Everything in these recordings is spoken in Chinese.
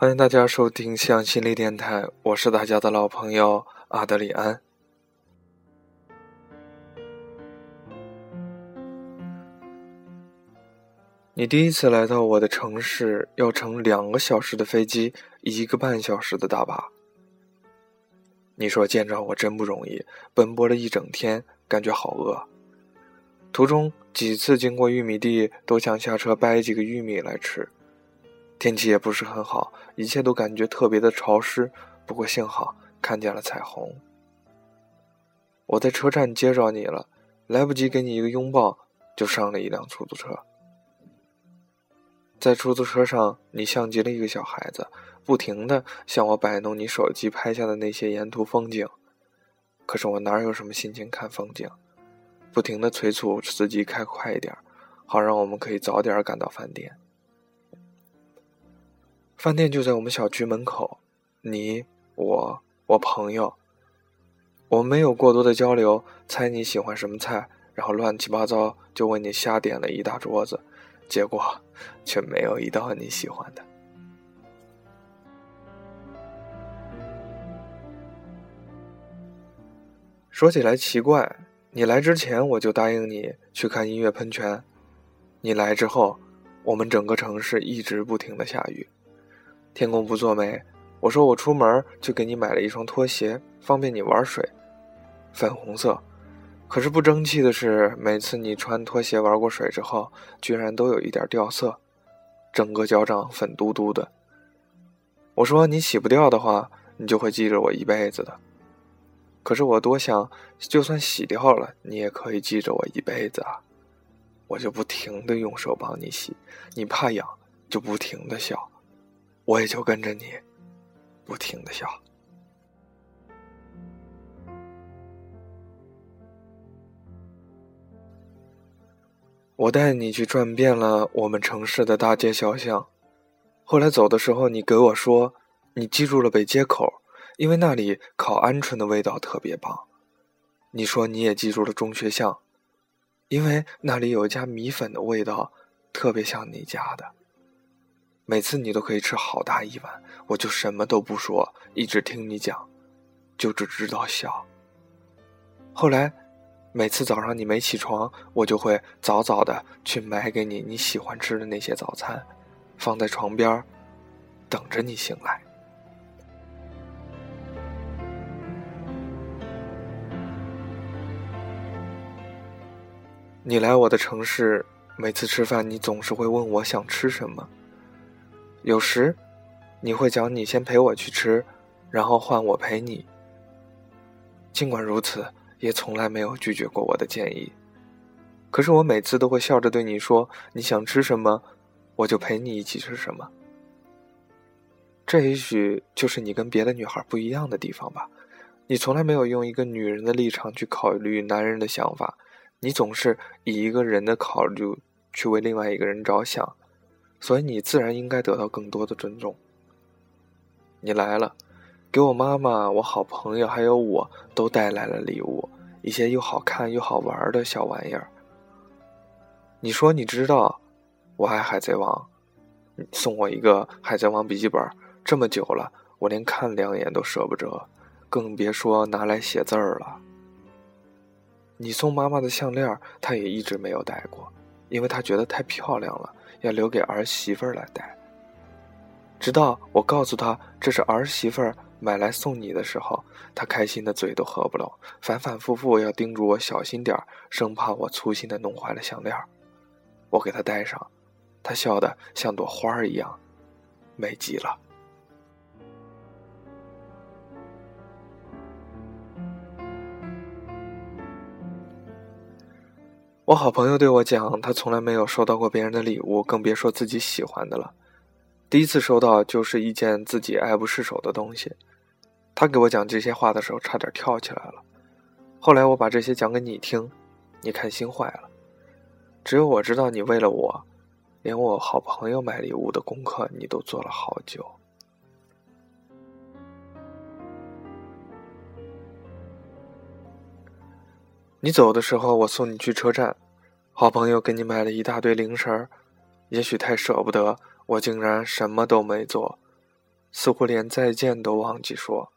欢迎大家收听向心力电台，我是大家的老朋友阿德里安。你第一次来到我的城市，要乘两个小时的飞机，一个半小时的大巴。你说见着我真不容易，奔波了一整天，感觉好饿。途中几次经过玉米地，都想下车掰几个玉米来吃。天气也不是很好，一切都感觉特别的潮湿。不过幸好看见了彩虹。我在车站接着你了，来不及给你一个拥抱，就上了一辆出租车。在出租车上，你像极了一个小孩子，不停的向我摆弄你手机拍下的那些沿途风景。可是我哪有什么心情看风景？不停的催促司机开快一点，好让我们可以早点赶到饭店。饭店就在我们小区门口，你、我、我朋友，我们没有过多的交流，猜你喜欢什么菜，然后乱七八糟就为你瞎点了一大桌子。结果却没有一道你喜欢的。说起来奇怪，你来之前我就答应你去看音乐喷泉，你来之后，我们整个城市一直不停的下雨，天公不作美。我说我出门就给你买了一双拖鞋，方便你玩水，粉红色。可是不争气的是，每次你穿拖鞋玩过水之后，居然都有一点掉色，整个脚掌粉嘟嘟的。我说你洗不掉的话，你就会记着我一辈子的。可是我多想，就算洗掉了，你也可以记着我一辈子啊！我就不停的用手帮你洗，你怕痒就不停的笑，我也就跟着你，不停的笑。我带你去转遍了我们城市的大街小巷，后来走的时候，你给我说，你记住了北街口，因为那里烤鹌鹑的味道特别棒。你说你也记住了中学巷，因为那里有一家米粉的味道特别像你家的。每次你都可以吃好大一碗，我就什么都不说，一直听你讲，就只知道笑。后来。每次早上你没起床，我就会早早的去买给你你喜欢吃的那些早餐，放在床边等着你醒来。你来我的城市，每次吃饭你总是会问我想吃什么。有时，你会讲你先陪我去吃，然后换我陪你。尽管如此。也从来没有拒绝过我的建议，可是我每次都会笑着对你说：“你想吃什么，我就陪你一起吃什么。”这也许就是你跟别的女孩不一样的地方吧。你从来没有用一个女人的立场去考虑男人的想法，你总是以一个人的考虑去为另外一个人着想，所以你自然应该得到更多的尊重。你来了。给我妈妈、我好朋友还有我都带来了礼物，一些又好看又好玩的小玩意儿。你说你知道我爱海贼王，送我一个海贼王笔记本，这么久了，我连看两眼都舍不得，更别说拿来写字儿了。你送妈妈的项链，她也一直没有戴过，因为她觉得太漂亮了，要留给儿媳妇来戴。直到我告诉她这是儿媳妇儿。买来送你的时候，她开心的嘴都合不拢，反反复复要叮嘱我小心点儿，生怕我粗心的弄坏了项链。我给她戴上，她笑得像朵花儿一样，美极了。我好朋友对我讲，他从来没有收到过别人的礼物，更别说自己喜欢的了。第一次收到就是一件自己爱不释手的东西。他给我讲这些话的时候，差点跳起来了。后来我把这些讲给你听，你看心坏了。只有我知道，你为了我，连我好朋友买礼物的功课你都做了好久。你走的时候，我送你去车站，好朋友给你买了一大堆零食儿，也许太舍不得，我竟然什么都没做。似乎连再见都忘记说。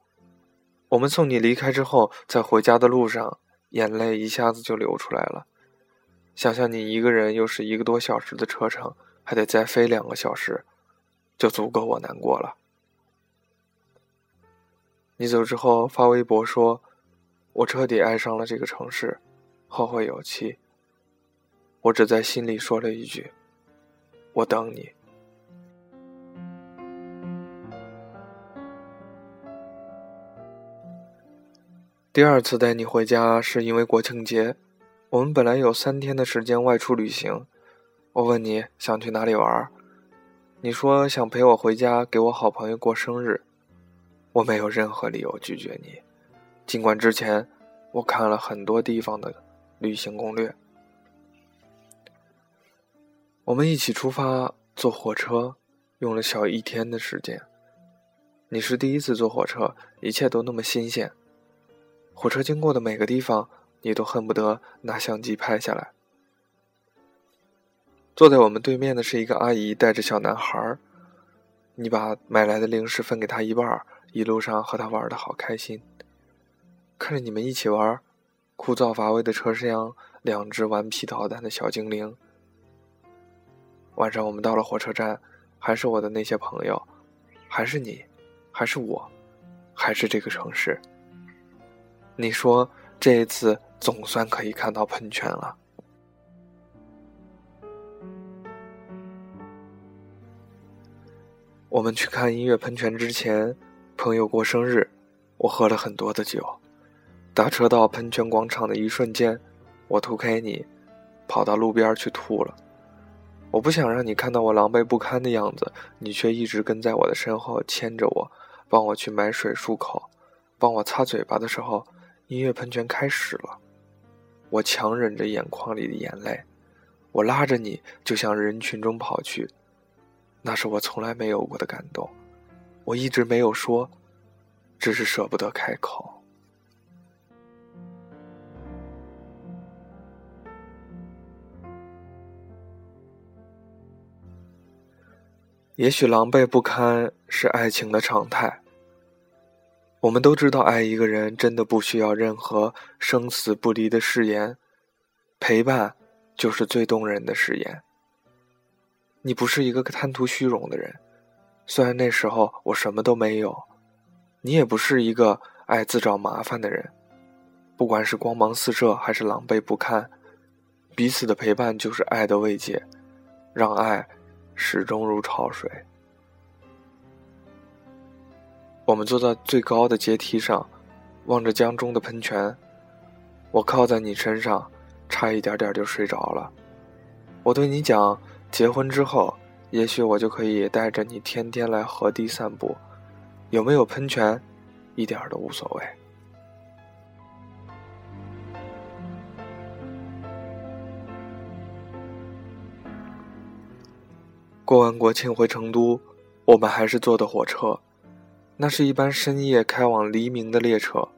我们送你离开之后，在回家的路上，眼泪一下子就流出来了。想想你一个人，又是一个多小时的车程，还得再飞两个小时，就足够我难过了。你走之后发微博说：“我彻底爱上了这个城市，后会有期。”我只在心里说了一句：“我等你。”第二次带你回家是因为国庆节，我们本来有三天的时间外出旅行。我问你想去哪里玩，你说想陪我回家给我好朋友过生日。我没有任何理由拒绝你，尽管之前我看了很多地方的旅行攻略。我们一起出发，坐火车，用了小一天的时间。你是第一次坐火车，一切都那么新鲜。火车经过的每个地方，你都恨不得拿相机拍下来。坐在我们对面的是一个阿姨，带着小男孩儿你把买来的零食分给他一半，一路上和他玩的好开心。看着你们一起玩，枯燥乏味的车厢，两只顽皮捣蛋的小精灵。晚上我们到了火车站，还是我的那些朋友，还是你，还是我，还是这个城市。你说这一次总算可以看到喷泉了。我们去看音乐喷泉之前，朋友过生日，我喝了很多的酒。打车到喷泉广场的一瞬间，我吐开你，跑到路边去吐了。我不想让你看到我狼狈不堪的样子，你却一直跟在我的身后牵着我，帮我去买水漱口，帮我擦嘴巴的时候，音乐喷泉开始了。我强忍着眼眶里的眼泪，我拉着你就向人群中跑去，那是我从来没有过的感动。我一直没有说，只是舍不得开口。也许狼狈不堪是爱情的常态。我们都知道，爱一个人真的不需要任何生死不离的誓言，陪伴就是最动人的誓言。你不是一个贪图虚荣的人，虽然那时候我什么都没有；你也不是一个爱自找麻烦的人。不管是光芒四射还是狼狈不堪，彼此的陪伴就是爱的慰藉，让爱。始终如潮水。我们坐在最高的阶梯上，望着江中的喷泉。我靠在你身上，差一点点就睡着了。我对你讲，结婚之后，也许我就可以带着你天天来河堤散步。有没有喷泉，一点都无所谓。过完国庆回成都，我们还是坐的火车，那是一班深夜开往黎明的列车。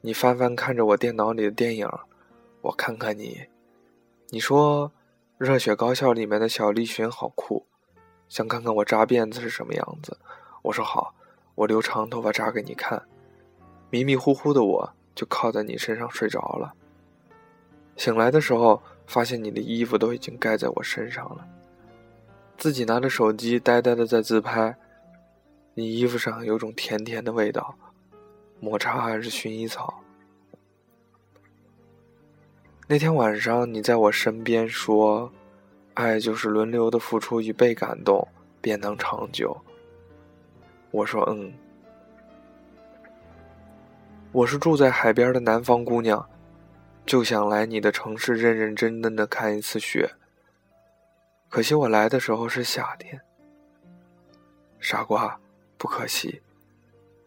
你翻翻看着我电脑里的电影，我看看你。你说《热血高校》里面的小栗旬好酷，想看看我扎辫子是什么样子。我说好，我留长头发扎给你看。迷迷糊糊的我就靠在你身上睡着了。醒来的时候，发现你的衣服都已经盖在我身上了。自己拿着手机呆呆的在自拍，你衣服上有种甜甜的味道，抹茶还是薰衣草？那天晚上你在我身边说：“爱就是轮流的付出与被感动，便能长久。”我说：“嗯。”我是住在海边的南方姑娘，就想来你的城市认认真真的看一次雪。可惜我来的时候是夏天，傻瓜，不可惜。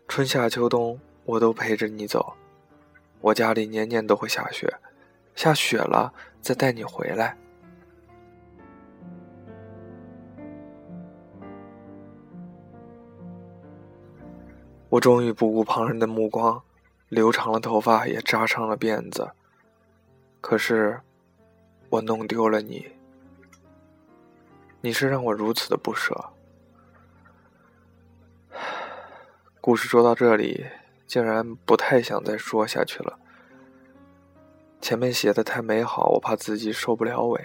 春夏秋冬我都陪着你走，我家里年年都会下雪，下雪了再带你回来。我终于不顾旁人的目光，留长了头发，也扎上了辫子。可是，我弄丢了你。你是让我如此的不舍。故事说到这里，竟然不太想再说下去了。前面写的太美好，我怕自己受不了尾。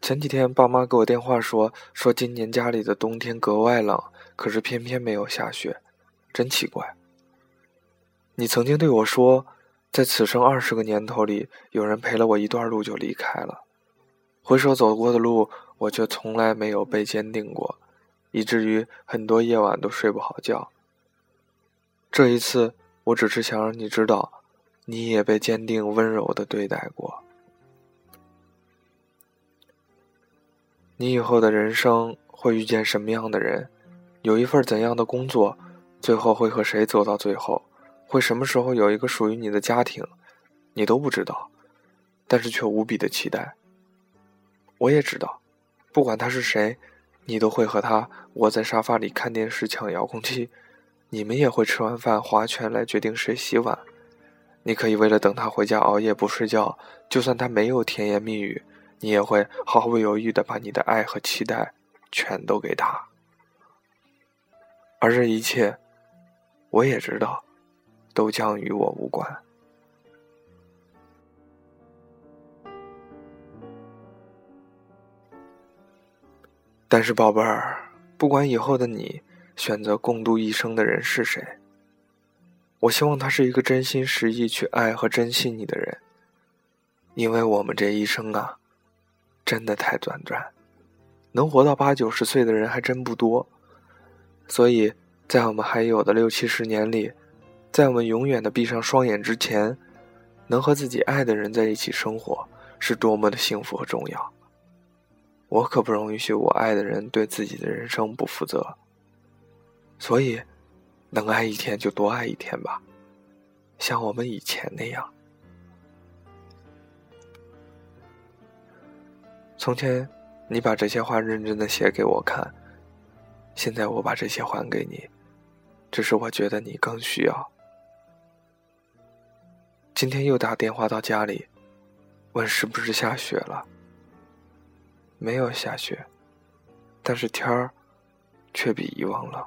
前几天爸妈给我电话说，说今年家里的冬天格外冷，可是偏偏没有下雪，真奇怪。你曾经对我说，在此生二十个年头里，有人陪了我一段路就离开了，回首走过的路，我却从来没有被坚定过，以至于很多夜晚都睡不好觉。这一次，我只是想让你知道。你也被坚定温柔的对待过。你以后的人生会遇见什么样的人，有一份怎样的工作，最后会和谁走到最后，会什么时候有一个属于你的家庭，你都不知道，但是却无比的期待。我也知道，不管他是谁，你都会和他窝在沙发里看电视抢遥控器，你们也会吃完饭划拳来决定谁洗碗。你可以为了等他回家熬夜不睡觉，就算他没有甜言蜜语，你也会毫不犹豫的把你的爱和期待全都给他。而这一切，我也知道，都将与我无关。但是，宝贝儿，不管以后的你选择共度一生的人是谁。我希望他是一个真心实意去爱和珍惜你的人，因为我们这一生啊，真的太短暂，能活到八九十岁的人还真不多，所以在我们还有的六七十年里，在我们永远的闭上双眼之前，能和自己爱的人在一起生活，是多么的幸福和重要。我可不容许我爱的人对自己的人生不负责，所以。能爱一天就多爱一天吧，像我们以前那样。从前，你把这些话认真的写给我看，现在我把这些还给你，只是我觉得你更需要。今天又打电话到家里，问是不是下雪了。没有下雪，但是天儿却比以往冷。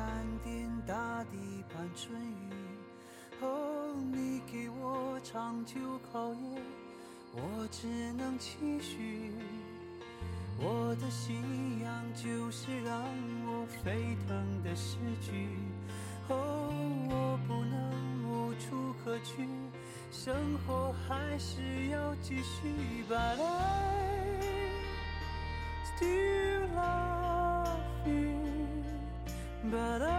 雷鸣闪电，大地盼春雨。哦，你给我长久考验，我只能期许。我的信仰就是让我沸腾的诗句。哦，我不能无处可去，生活还是要继续。But I still love. you. But I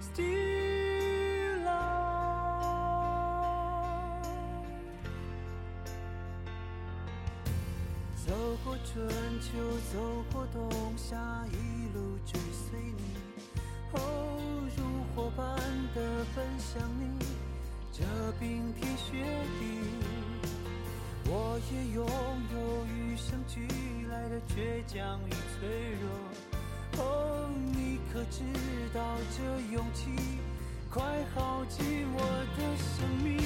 still love。走过春秋，走过冬夏，一路追随你，哦，如火般的奔向你，这冰天雪地。我也拥有与生俱来的倔强与脆弱。哦，你可知道这勇气快耗尽我的生命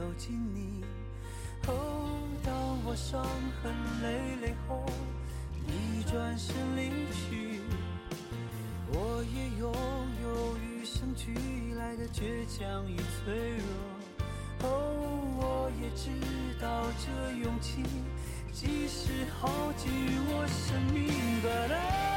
走过冬夏，却没走进你。哦，当我伤痕累累后，你转身离去，我也拥有与生俱来的倔强与脆弱。哦，我也知道这勇气，即使耗尽我生命，But I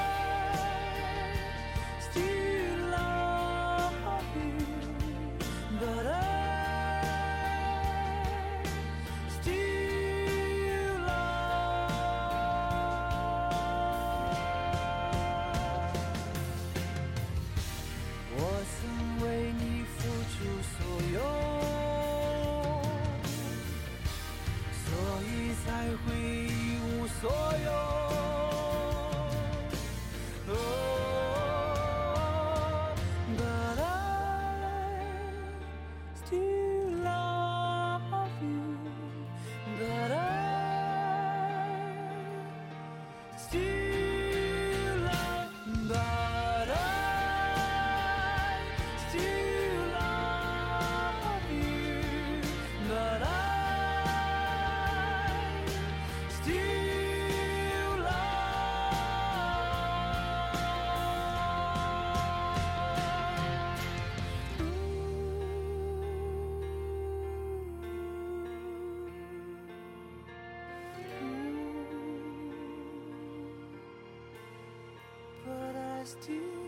to